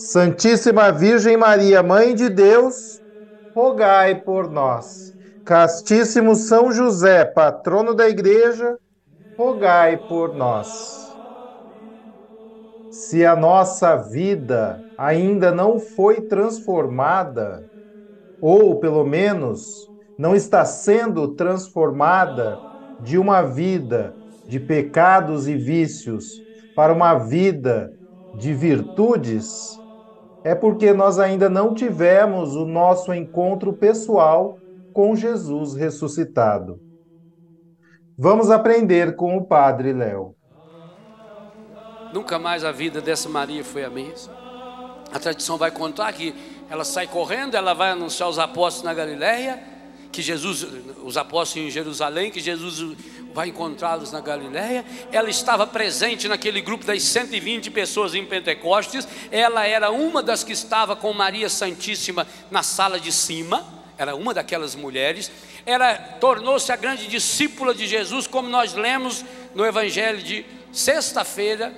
Santíssima Virgem Maria, Mãe de Deus, rogai por nós. Castíssimo São José, patrono da Igreja, rogai por nós. Se a nossa vida ainda não foi transformada, ou pelo menos não está sendo transformada de uma vida de pecados e vícios para uma vida de virtudes, é porque nós ainda não tivemos o nosso encontro pessoal com Jesus ressuscitado. Vamos aprender com o Padre Léo. Nunca mais a vida dessa Maria foi a mesma. A tradição vai contar que ela sai correndo, ela vai anunciar os apóstolos na Galiléia, que Jesus, os apóstolos em Jerusalém, que Jesus vai encontrá-los na Galiléia. Ela estava presente naquele grupo das 120 pessoas em Pentecostes. Ela era uma das que estava com Maria Santíssima na sala de cima. Era uma daquelas mulheres. Ela tornou-se a grande discípula de Jesus, como nós lemos no Evangelho de sexta-feira,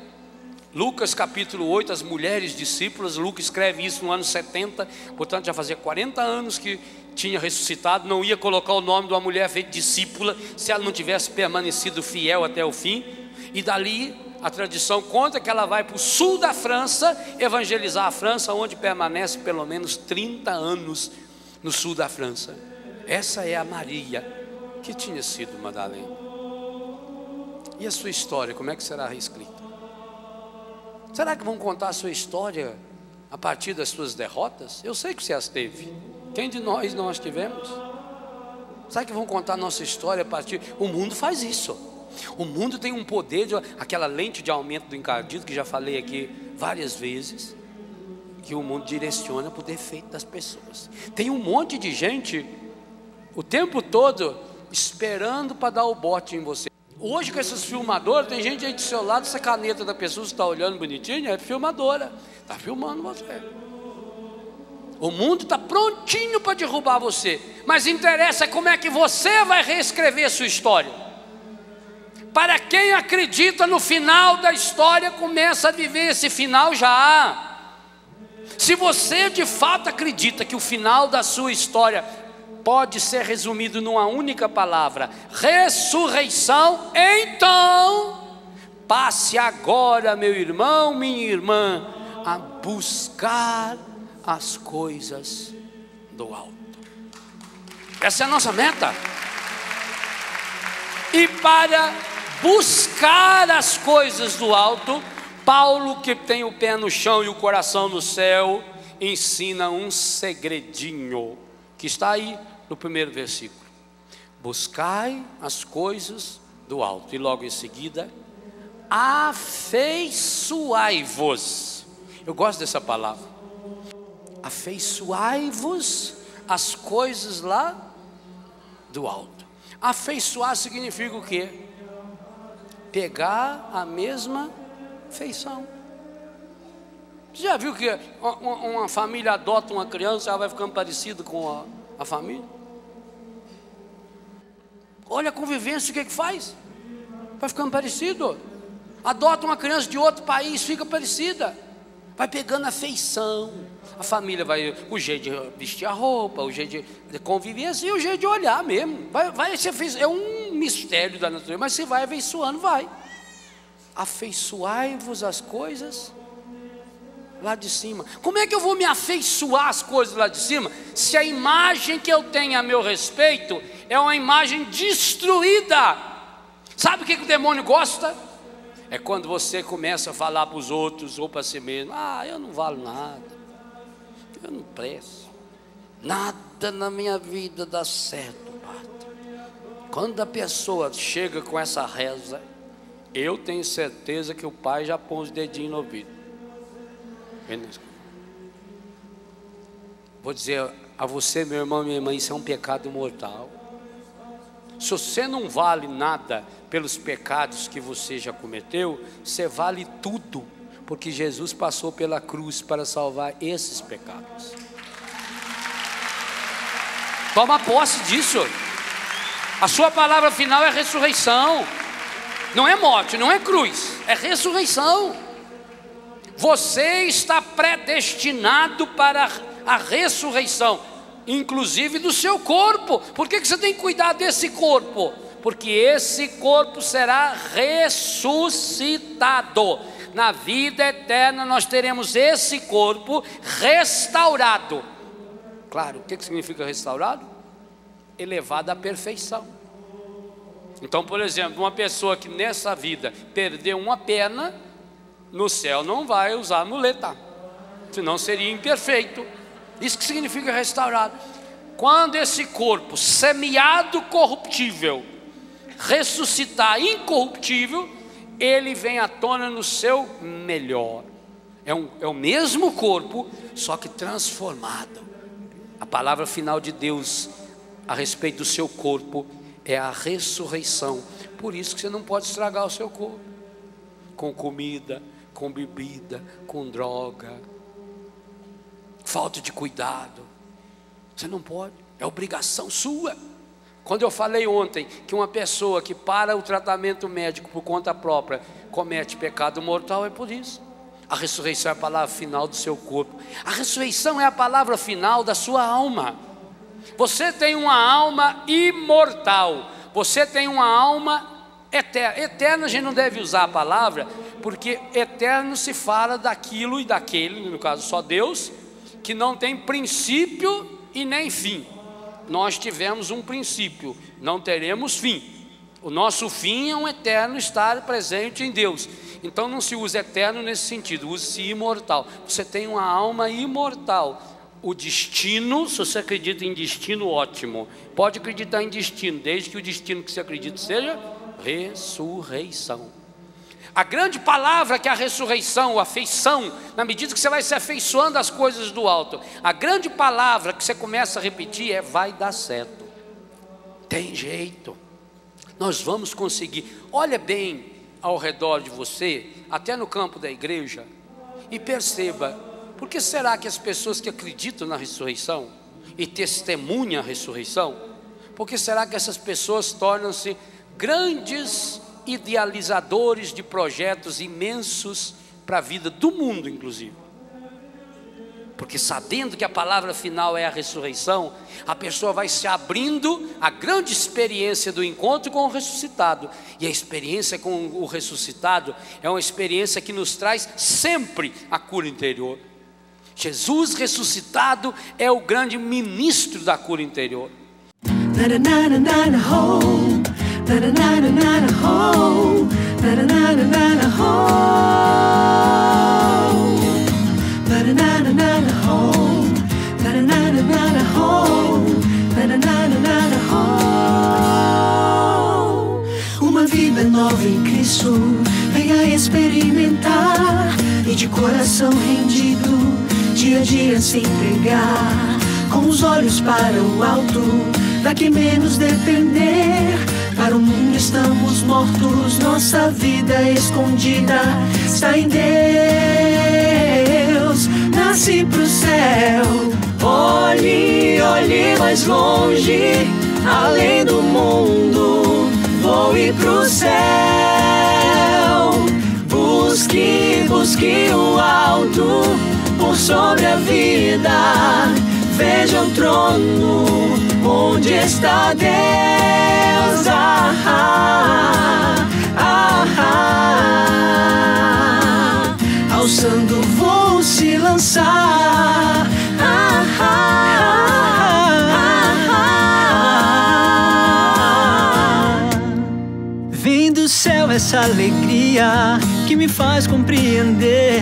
Lucas capítulo 8, as mulheres discípulas, Lucas escreve isso no ano 70, portanto já fazia 40 anos que tinha ressuscitado, não ia colocar o nome de uma mulher feita discípula se ela não tivesse permanecido fiel até o fim, e dali a tradição conta que ela vai para o sul da França evangelizar a França, onde permanece pelo menos 30 anos no sul da França. Essa é a Maria que tinha sido Madalena. E a sua história, como é que será reescrita? Será que vão contar a sua história a partir das suas derrotas? Eu sei que você as teve. Quem de nós nós tivemos? Será que vão contar nossa história a partir? O mundo faz isso. O mundo tem um poder, de, aquela lente de aumento do encardido, que já falei aqui várias vezes, que o mundo direciona para o defeito das pessoas. Tem um monte de gente o tempo todo esperando para dar o bote em você. Hoje com esses filmadores, tem gente aí do seu lado, essa caneta da pessoa está olhando bonitinho, é filmadora, está filmando você. O mundo está prontinho para derrubar você, mas interessa como é que você vai reescrever sua história. Para quem acredita no final da história, começa a viver esse final já. Se você de fato acredita que o final da sua história pode ser resumido numa única palavra: ressurreição. Então, passe agora, meu irmão, minha irmã, a buscar as coisas do alto. Essa é a nossa meta. E para buscar as coisas do alto, Paulo, que tem o pé no chão e o coração no céu, ensina um segredinho que está aí no primeiro versículo. Buscai as coisas do alto, e logo em seguida, afeiçoai-vos. Eu gosto dessa palavra. Afeiçoai-vos as coisas lá do alto. Afeiçoar significa o quê? Pegar a mesma feição. Você já viu que uma, uma família adota uma criança, ela vai ficando parecida com a, a família? Olha a convivência, o que, é que faz? Vai ficando parecido. Adota uma criança de outro país, fica parecida. Vai pegando a feição. A família vai, o jeito de vestir a roupa, o jeito de, convivência e o jeito de olhar mesmo. Vai, vai ser é um mistério da natureza, mas se vai afeiçoando, vai. Afeiçoai-vos as coisas lá de cima. Como é que eu vou me afeiçoar às coisas lá de cima se a imagem que eu tenho a meu respeito é uma imagem destruída? Sabe o que, que o demônio gosta? É quando você começa a falar para os outros ou para si mesmo: Ah, eu não valo nada, eu não presto, nada na minha vida dá certo, padre. Quando a pessoa chega com essa reza, eu tenho certeza que o pai já põe os dedinhos no ouvido. Vou dizer a você, meu irmão minha irmã, isso é um pecado mortal. Se você não vale nada pelos pecados que você já cometeu, você vale tudo, porque Jesus passou pela cruz para salvar esses pecados. Toma posse disso. A sua palavra final é ressurreição. Não é morte, não é cruz, é ressurreição. Você está predestinado para a ressurreição, inclusive do seu corpo. Por que, você tem que cuidar desse corpo? Porque esse corpo será ressuscitado. Na vida eterna nós teremos esse corpo restaurado. Claro, o que, significa restaurado? Elevado à perfeição. Então, por exemplo, uma pessoa que nessa vida perdeu uma perna, no céu não vai usar muleta, senão seria imperfeito. Isso que significa restaurado. Quando esse corpo semeado corruptível ressuscitar incorruptível, ele vem à tona no seu melhor. É, um, é o mesmo corpo, só que transformado. A palavra final de Deus a respeito do seu corpo é a ressurreição. Por isso que você não pode estragar o seu corpo com comida, com bebida, com droga, falta de cuidado. Você não pode, é obrigação sua. Quando eu falei ontem que uma pessoa que para o tratamento médico por conta própria comete pecado mortal, é por isso. A ressurreição é a palavra final do seu corpo. A ressurreição é a palavra final da sua alma. Você tem uma alma imortal. Você tem uma alma Eterno, eterno a gente não deve usar a palavra, porque eterno se fala daquilo e daquele, no caso só Deus, que não tem princípio e nem fim. Nós tivemos um princípio, não teremos fim. O nosso fim é um eterno estar presente em Deus. Então não se usa eterno nesse sentido, use-se imortal. Você tem uma alma imortal. O destino, se você acredita em destino, ótimo. Pode acreditar em destino, desde que o destino que você acredita seja ressurreição. A grande palavra que é a ressurreição, a afeição, na medida que você vai se afeiçoando às coisas do alto, a grande palavra que você começa a repetir é: vai dar certo. Tem jeito, nós vamos conseguir. Olha bem ao redor de você, até no campo da igreja, e perceba: por que será que as pessoas que acreditam na ressurreição e testemunham a ressurreição, por que será que essas pessoas tornam-se grandes idealizadores de projetos imensos para a vida do mundo, inclusive. Porque sabendo que a palavra final é a ressurreição, a pessoa vai se abrindo à grande experiência do encontro com o ressuscitado. E a experiência com o ressuscitado é uma experiência que nos traz sempre a cura interior. Jesus ressuscitado é o grande ministro da cura interior. Na na na na na ho, na na na na na na ho, na na na na na na ho, na na na na na na ho, na na na na na na ho. Uma vida nova em Cristo, venha experimentar e de coração rendido, dia a dia se entregar, com os olhos para o alto, daqui menos depender para o mundo estamos mortos, nossa vida escondida está em Deus. Nasci pro céu, olhe, olhe mais longe, além do mundo, voe pro céu. Busque, busque o alto por sobre a vida, veja o trono onde está Deus. Ah, ah, ah, ah, alçando vou se lançar. Ah, ah, ah, Vem do céu essa alegria que me faz compreender,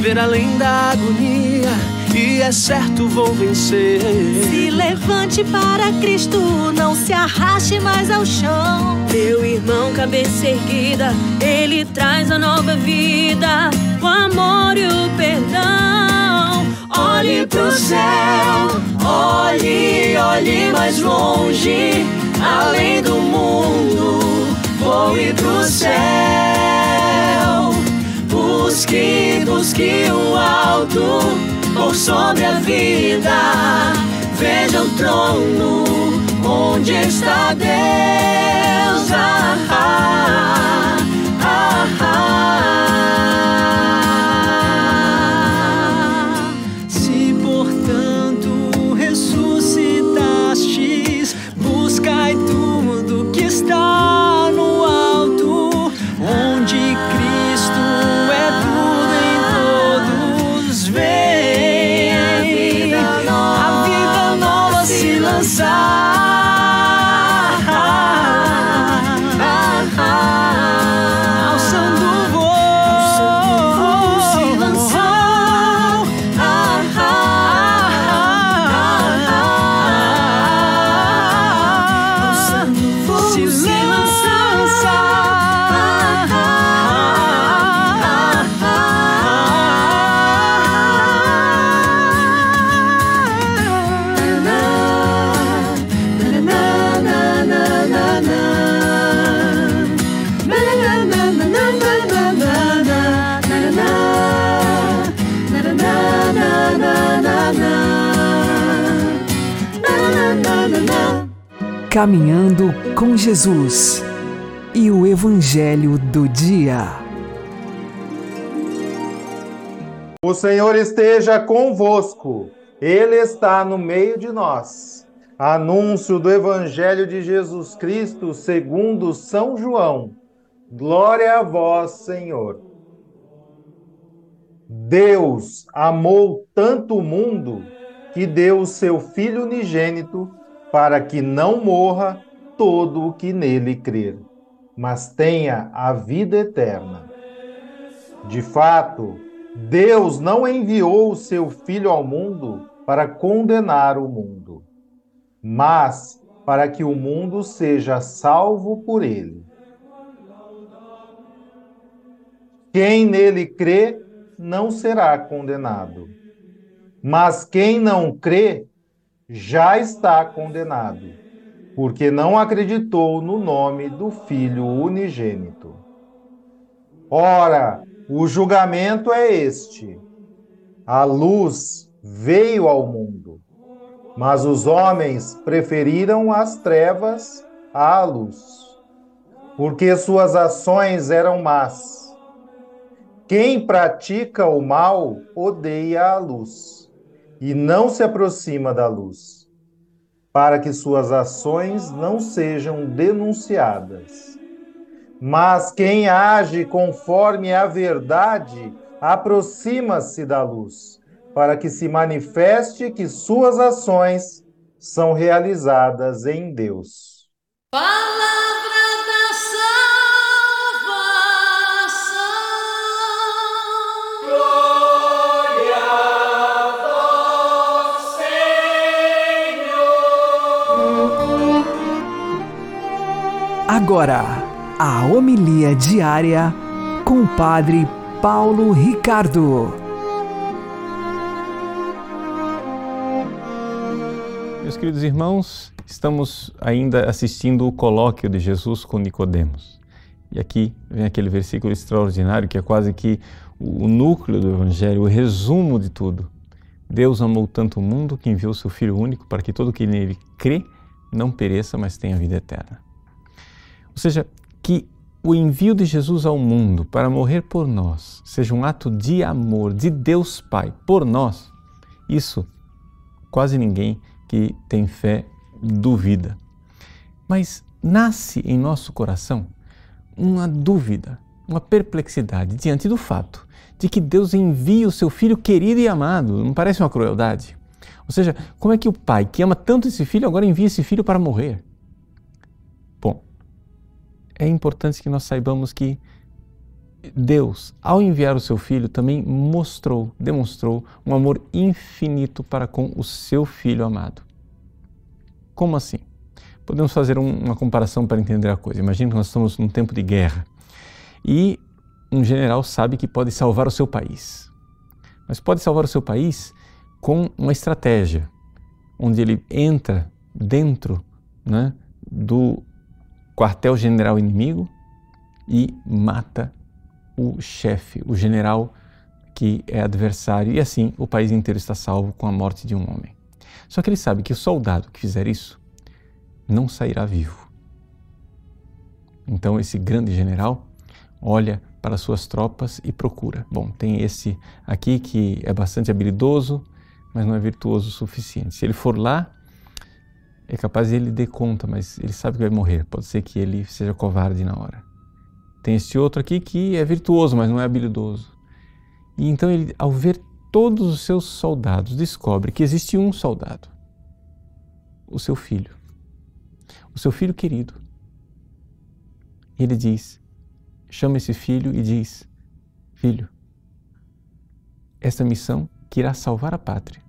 ver além da agonia. E é certo vou vencer. Se levante para Cristo, não se arraste mais ao chão. Meu irmão, cabeça erguida, ele traz a nova vida, o amor e o perdão. Olhe pro céu, olhe, olhe mais longe, além do mundo, voe pro céu. Busque, busque o alto, por sobre a vida, veja o trono onde está Deus. Ah, ah, ah, ah. Caminhando com Jesus e o Evangelho do Dia. O Senhor esteja convosco, Ele está no meio de nós. Anúncio do Evangelho de Jesus Cristo segundo São João. Glória a vós, Senhor. Deus amou tanto o mundo que deu o seu Filho unigênito para que não morra todo o que nele crer, mas tenha a vida eterna. De fato, Deus não enviou o seu Filho ao mundo para condenar o mundo, mas para que o mundo seja salvo por ele. Quem nele crê não será condenado, mas quem não crê já está condenado, porque não acreditou no nome do Filho unigênito. Ora, o julgamento é este: a luz veio ao mundo, mas os homens preferiram as trevas à luz, porque suas ações eram más. Quem pratica o mal odeia a luz e não se aproxima da luz, para que suas ações não sejam denunciadas. Mas quem age conforme a verdade aproxima-se da luz, para que se manifeste que suas ações são realizadas em Deus. Palavra Agora, a homilia diária com o Padre Paulo Ricardo. Meus queridos irmãos, estamos ainda assistindo o colóquio de Jesus com Nicodemos. E aqui vem aquele versículo extraordinário que é quase que o núcleo do evangelho, o resumo de tudo. Deus amou tanto o mundo que enviou seu filho único para que todo que nele crê não pereça, mas tenha vida eterna. Ou seja, que o envio de Jesus ao mundo para morrer por nós seja um ato de amor de Deus Pai por nós, isso quase ninguém que tem fé duvida. Mas nasce em nosso coração uma dúvida, uma perplexidade diante do fato de que Deus envia o seu filho querido e amado. Não parece uma crueldade? Ou seja, como é que o pai, que ama tanto esse filho, agora envia esse filho para morrer? É importante que nós saibamos que Deus, ao enviar o seu filho, também mostrou, demonstrou um amor infinito para com o seu filho amado. Como assim? Podemos fazer um, uma comparação para entender a coisa. Imagina que nós estamos num tempo de guerra e um general sabe que pode salvar o seu país. Mas pode salvar o seu país com uma estratégia, onde ele entra dentro né, do quartel-general inimigo e mata o chefe, o general que é adversário, e assim o país inteiro está salvo com a morte de um homem. Só que ele sabe que o soldado que fizer isso não sairá vivo. Então esse grande general olha para suas tropas e procura. Bom, tem esse aqui que é bastante habilidoso, mas não é virtuoso o suficiente. Se ele for lá, é capaz de ele dar conta, mas ele sabe que vai morrer. Pode ser que ele seja covarde na hora. Tem esse outro aqui que é virtuoso, mas não é habilidoso. E então ele, ao ver todos os seus soldados, descobre que existe um soldado, o seu filho, o seu filho querido. E ele diz: chama esse filho e diz: Filho, esta missão que irá salvar a pátria,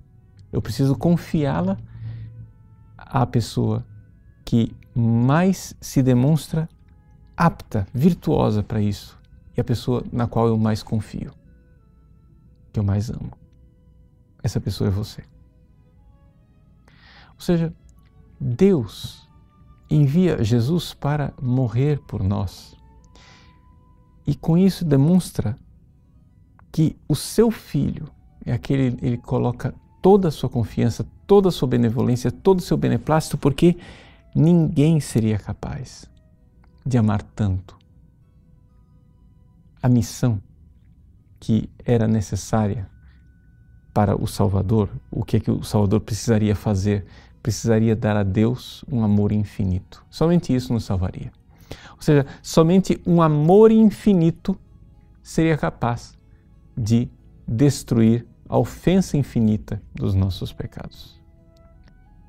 eu preciso confiá-la à pessoa que mais se demonstra apta, virtuosa para isso e a pessoa na qual eu mais confio, que eu mais amo. Essa pessoa é você. Ou seja, Deus envia Jesus para morrer por nós. E com isso demonstra que o seu filho é aquele ele coloca toda a sua confiança, toda a sua benevolência, todo o seu beneplácito, porque ninguém seria capaz de amar tanto. A missão que era necessária para o Salvador, o que é que o Salvador precisaria fazer? Precisaria dar a Deus um amor infinito. Somente isso nos salvaria. Ou seja, somente um amor infinito seria capaz de destruir a ofensa infinita dos nossos pecados.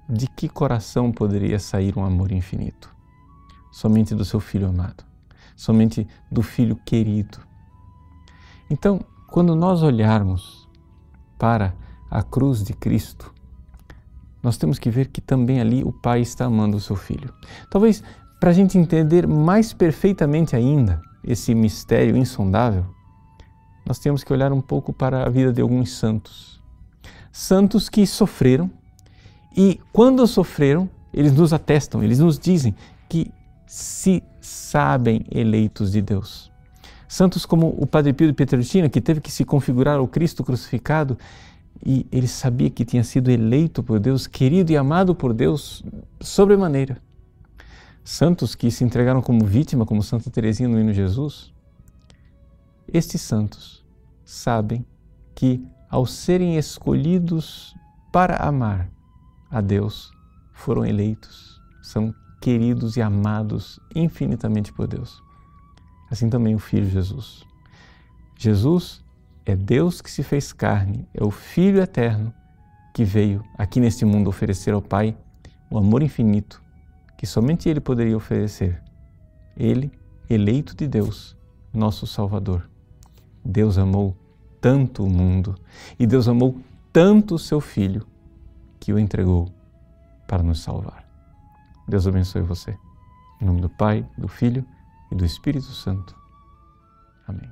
De que coração poderia sair um amor infinito? somente do seu filho amado, somente do filho querido. Então, quando nós olharmos para a cruz de Cristo, nós temos que ver que também ali o Pai está amando o seu filho. Talvez para a gente entender mais perfeitamente ainda esse mistério insondável, nós temos que olhar um pouco para a vida de alguns santos. Santos que sofreram e, quando sofreram, eles nos atestam, eles nos dizem que se sabem eleitos de Deus. Santos como o Padre Pio de Pietrelcina, que teve que se configurar ao Cristo crucificado e ele sabia que tinha sido eleito por Deus, querido e amado por Deus sobremaneira. Santos que se entregaram como vítima, como Santa Teresinha no Hino Jesus. Estes santos sabem que ao serem escolhidos para amar a Deus, foram eleitos, são queridos e amados infinitamente por Deus. Assim também o Filho Jesus. Jesus é Deus que se fez carne, é o Filho eterno que veio aqui neste mundo oferecer ao Pai o amor infinito que somente Ele poderia oferecer. Ele, eleito de Deus, nosso Salvador. Deus amou tanto o mundo e Deus amou tanto o seu Filho que o entregou para nos salvar. Deus abençoe você. Em nome do Pai, do Filho e do Espírito Santo. Amém.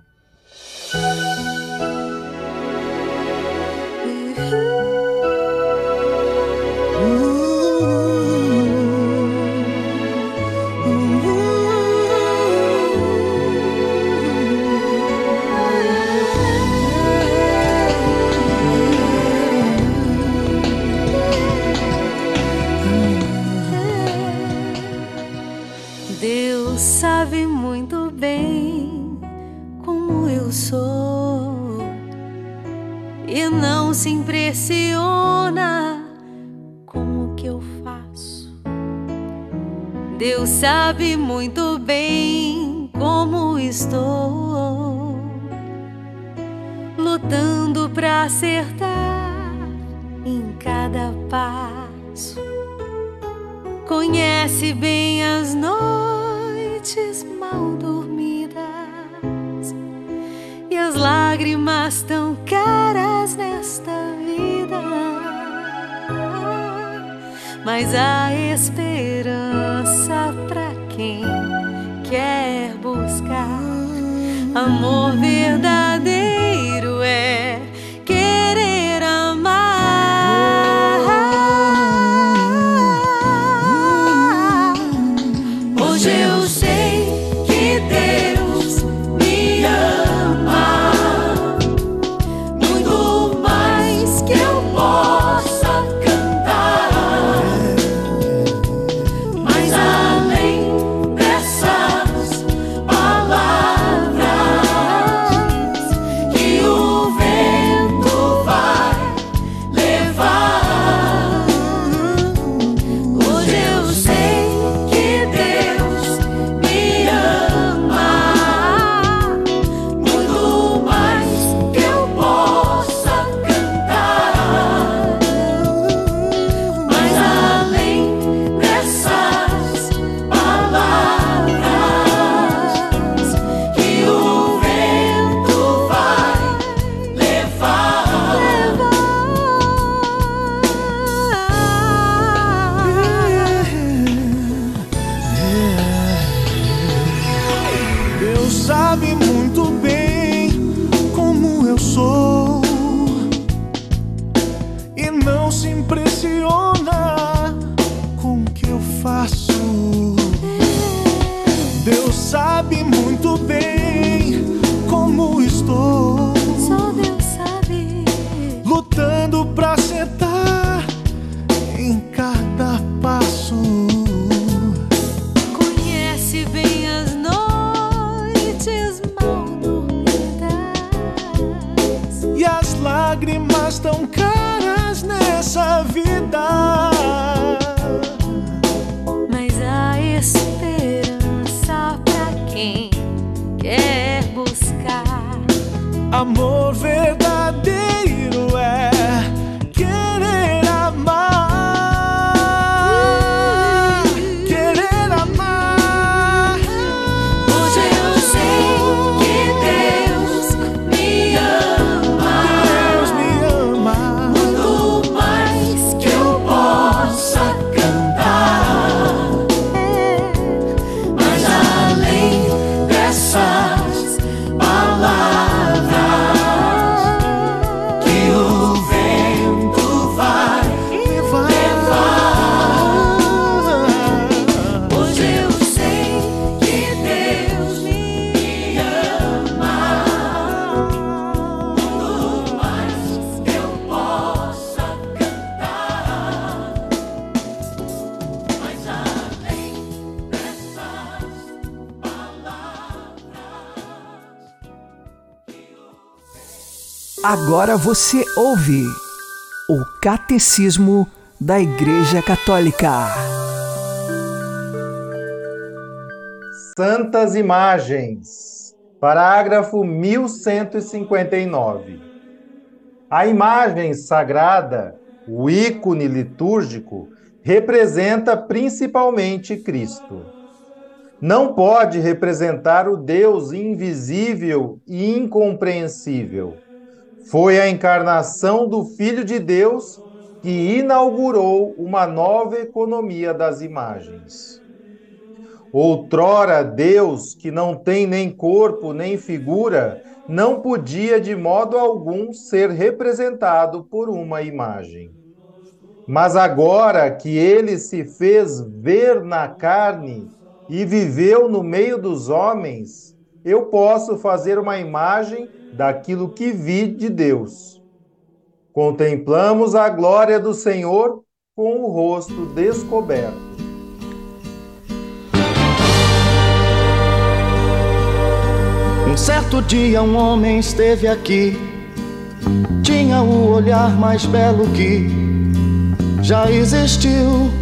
Sabe muito bem como estou. lutando pra acertar em cada passo. Conhece bem as noites Mas a esperança pra quem quer buscar amor verdadeiro sabe muito Agora você ouve o Catecismo da Igreja Católica. Santas Imagens, parágrafo 1159. A imagem sagrada, o ícone litúrgico, representa principalmente Cristo. Não pode representar o Deus invisível e incompreensível. Foi a encarnação do Filho de Deus que inaugurou uma nova economia das imagens. Outrora, Deus, que não tem nem corpo nem figura, não podia de modo algum ser representado por uma imagem. Mas agora que ele se fez ver na carne e viveu no meio dos homens, eu posso fazer uma imagem daquilo que vi de Deus. Contemplamos a glória do Senhor com o rosto descoberto. Um certo dia um homem esteve aqui, tinha o olhar mais belo que já existiu.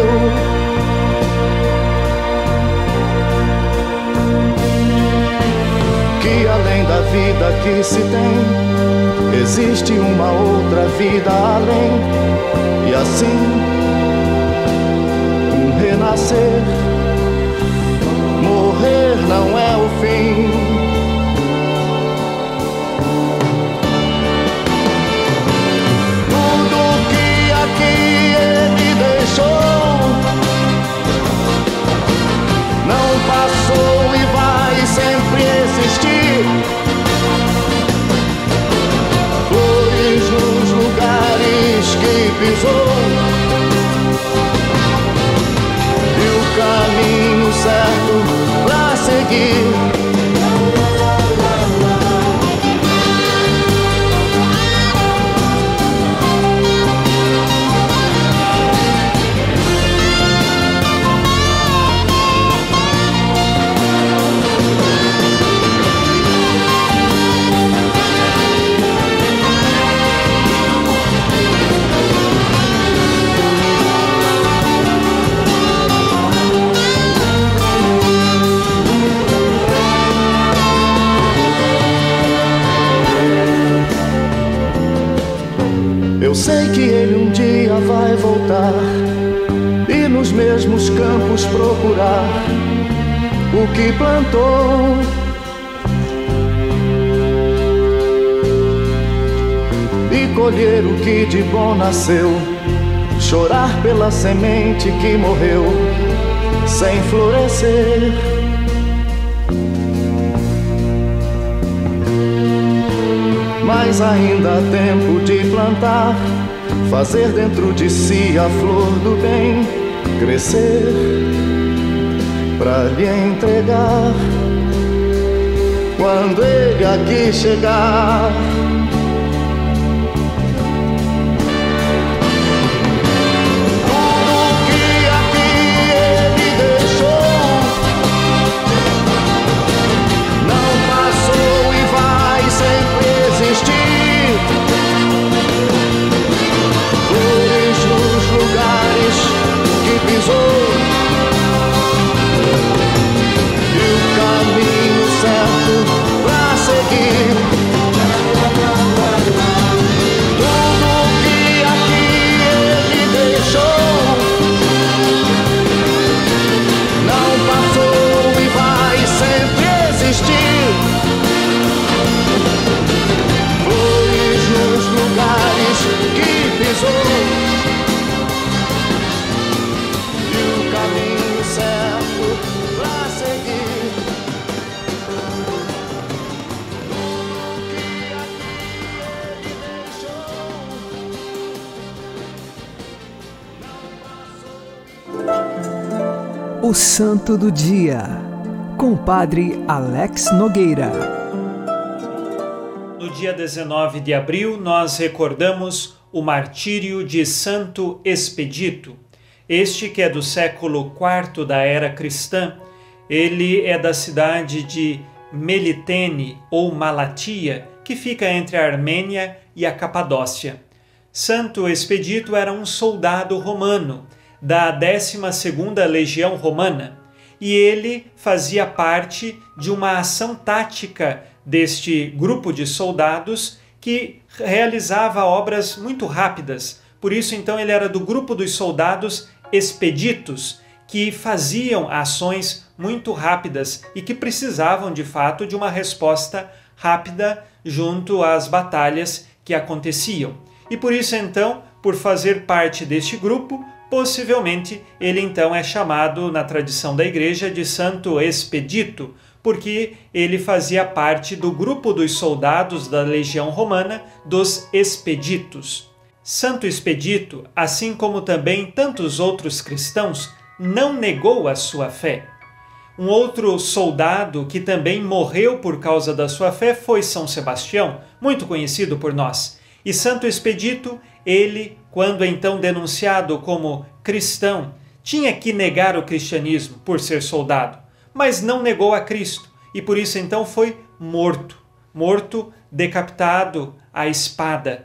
vida que se tem, existe uma outra vida além, e assim um renascer. Morrer não é o fim. Tudo que aqui ele deixou não passou e vai sempre existir. Pisou e o caminho certo pra seguir. Nasceu, chorar pela semente que morreu sem florescer. mas ainda há tempo de plantar, fazer dentro de si a flor do bem crescer, para lhe entregar quando ele aqui chegar. Santo do Dia, com o Padre Alex Nogueira. No dia 19 de abril, nós recordamos o martírio de Santo Expedito. Este que é do século IV da era cristã, ele é da cidade de Melitene ou Malatia, que fica entre a Armênia e a Capadócia. Santo Expedito era um soldado romano da 12ª Legião Romana e ele fazia parte de uma ação tática deste grupo de soldados que realizava obras muito rápidas. Por isso, então, ele era do grupo dos soldados expeditos que faziam ações muito rápidas e que precisavam de fato de uma resposta rápida junto às batalhas que aconteciam. E por isso, então, por fazer parte deste grupo, possivelmente ele então é chamado na tradição da igreja de Santo Expedito, porque ele fazia parte do grupo dos soldados da legião romana dos Expeditos. Santo Expedito, assim como também tantos outros cristãos, não negou a sua fé. Um outro soldado que também morreu por causa da sua fé foi São Sebastião, muito conhecido por nós. E Santo Expedito, ele, quando então denunciado como cristão, tinha que negar o cristianismo por ser soldado, mas não negou a Cristo e por isso então foi morto, morto, decapitado à espada.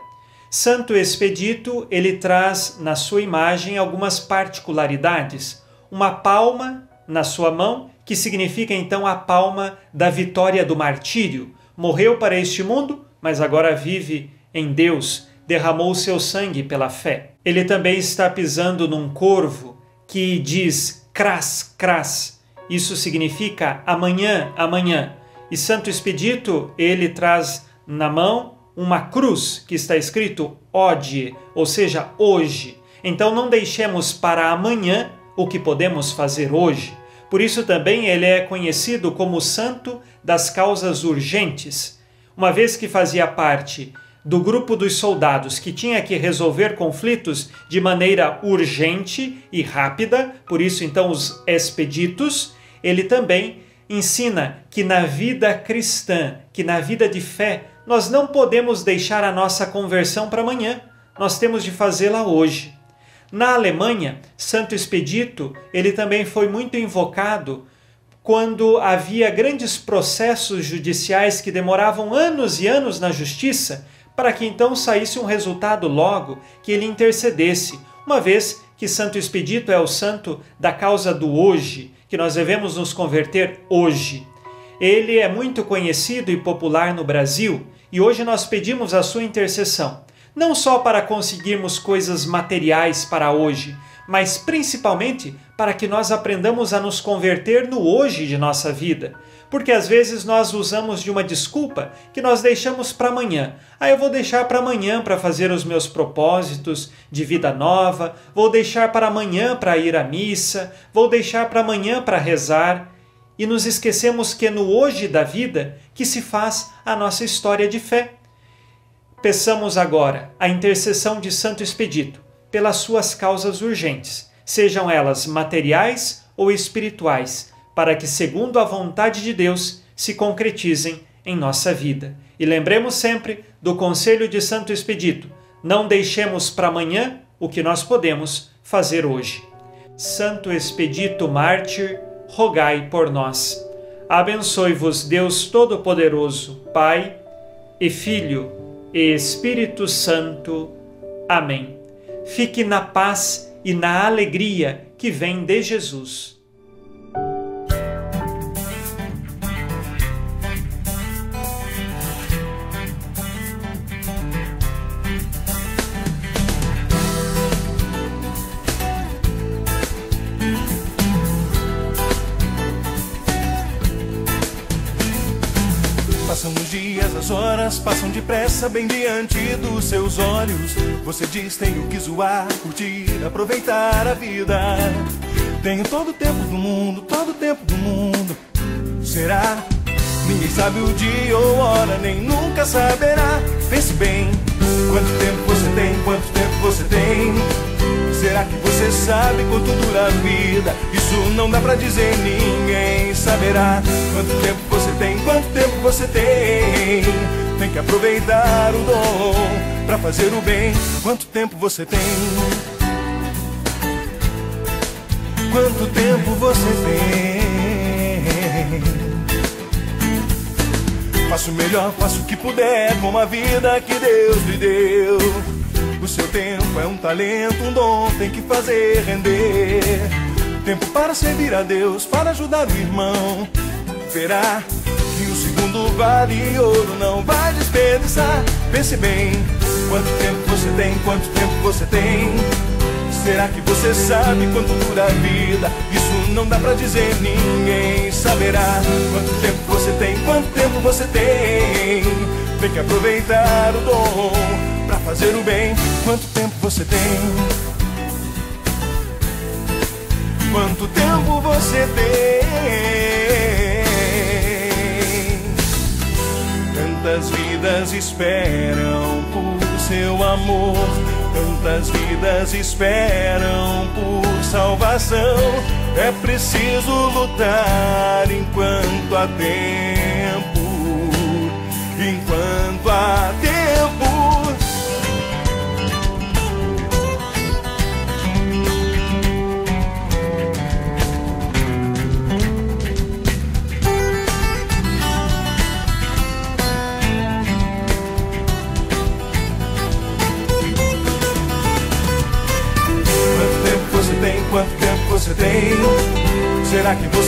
Santo Expedito, ele traz na sua imagem algumas particularidades. Uma palma na sua mão, que significa então a palma da vitória do martírio. Morreu para este mundo, mas agora vive em Deus, derramou seu sangue pela fé. Ele também está pisando num corvo que diz cras, cras. Isso significa amanhã, amanhã. E Santo Expedito, ele traz na mão uma cruz que está escrito ode, ou seja, hoje. Então não deixemos para amanhã o que podemos fazer hoje. Por isso também ele é conhecido como santo das causas urgentes, uma vez que fazia parte do grupo dos soldados que tinha que resolver conflitos de maneira urgente e rápida, por isso então os expeditos, ele também ensina que na vida cristã, que na vida de fé, nós não podemos deixar a nossa conversão para amanhã, nós temos de fazê-la hoje. Na Alemanha, Santo Expedito, ele também foi muito invocado quando havia grandes processos judiciais que demoravam anos e anos na justiça, para que então saísse um resultado logo que ele intercedesse, uma vez que Santo Expedito é o santo da causa do hoje, que nós devemos nos converter hoje. Ele é muito conhecido e popular no Brasil e hoje nós pedimos a sua intercessão, não só para conseguirmos coisas materiais para hoje, mas principalmente para que nós aprendamos a nos converter no hoje de nossa vida. Porque às vezes nós usamos de uma desculpa que nós deixamos para amanhã. Ah, eu vou deixar para amanhã para fazer os meus propósitos de vida nova, vou deixar para amanhã para ir à missa, vou deixar para amanhã para rezar e nos esquecemos que é no hoje da vida que se faz a nossa história de fé. Peçamos agora a intercessão de Santo Expedito pelas suas causas urgentes, sejam elas materiais ou espirituais, para que, segundo a vontade de Deus, se concretizem em nossa vida. E lembremos sempre do conselho de Santo Expedito: não deixemos para amanhã o que nós podemos fazer hoje. Santo Expedito Mártir, rogai por nós. Abençoe-vos Deus Todo-Poderoso, Pai e Filho e Espírito Santo. Amém. Fique na paz e na alegria que vem de Jesus. Depressa bem diante dos seus olhos. Você diz: Tenho que zoar, curtir, aproveitar a vida. Tenho todo o tempo do mundo, todo o tempo do mundo. Será? Ninguém sabe o dia ou hora, nem nunca saberá. Pense bem: quanto tempo você tem, quanto tempo você tem. Será que você sabe quanto dura a vida? Isso não dá pra dizer, ninguém saberá. Quanto tempo você tem, quanto tempo você tem? Tem que aproveitar o dom pra fazer o bem. Quanto tempo você tem? Quanto tempo você tem? Faça o melhor, faça o que puder com a vida que Deus lhe deu. O seu tempo é um talento, um dom, tem que fazer render. Tempo para servir a Deus, para ajudar o irmão. Verá que o segundo vale ouro, não vai desperdiçar. Pense bem, quanto tempo você tem, quanto tempo você tem. Será que você sabe quanto dura a vida? Isso não dá pra dizer, ninguém saberá. Quanto tempo você tem, quanto tempo você tem? Tem que aproveitar o dom pra fazer o bem. Quanto tempo você tem? Quanto tempo você tem? Tantas vidas esperam por seu amor, tantas vidas esperam por salvação. É preciso lutar enquanto há tempo, enquanto há tempo.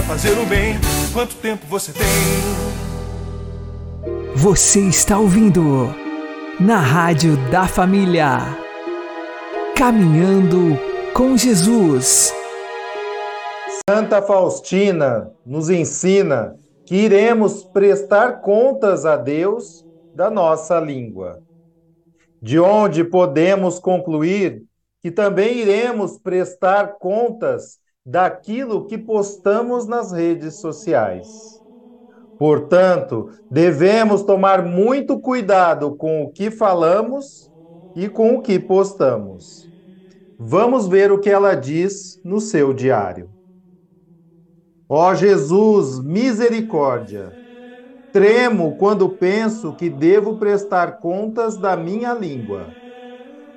para fazer o bem. Quanto tempo você tem? Você está ouvindo na Rádio da Família. Caminhando com Jesus. Santa Faustina nos ensina que iremos prestar contas a Deus da nossa língua. De onde podemos concluir que também iremos prestar contas daquilo que postamos nas redes sociais. Portanto, devemos tomar muito cuidado com o que falamos e com o que postamos. Vamos ver o que ela diz no seu diário. Ó Jesus, misericórdia! Tremo quando penso que devo prestar contas da minha língua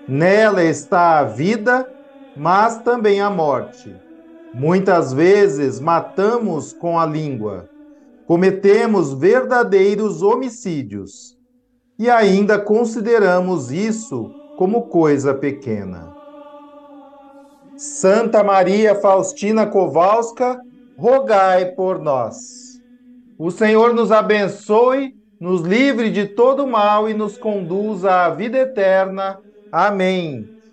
Nela está a vida, mas também a morte. Muitas vezes matamos com a língua, cometemos verdadeiros homicídios e ainda consideramos isso como coisa pequena. Santa Maria Faustina Kowalska, rogai por nós. O Senhor nos abençoe, nos livre de todo mal e nos conduza à vida eterna. Amém.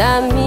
Sou,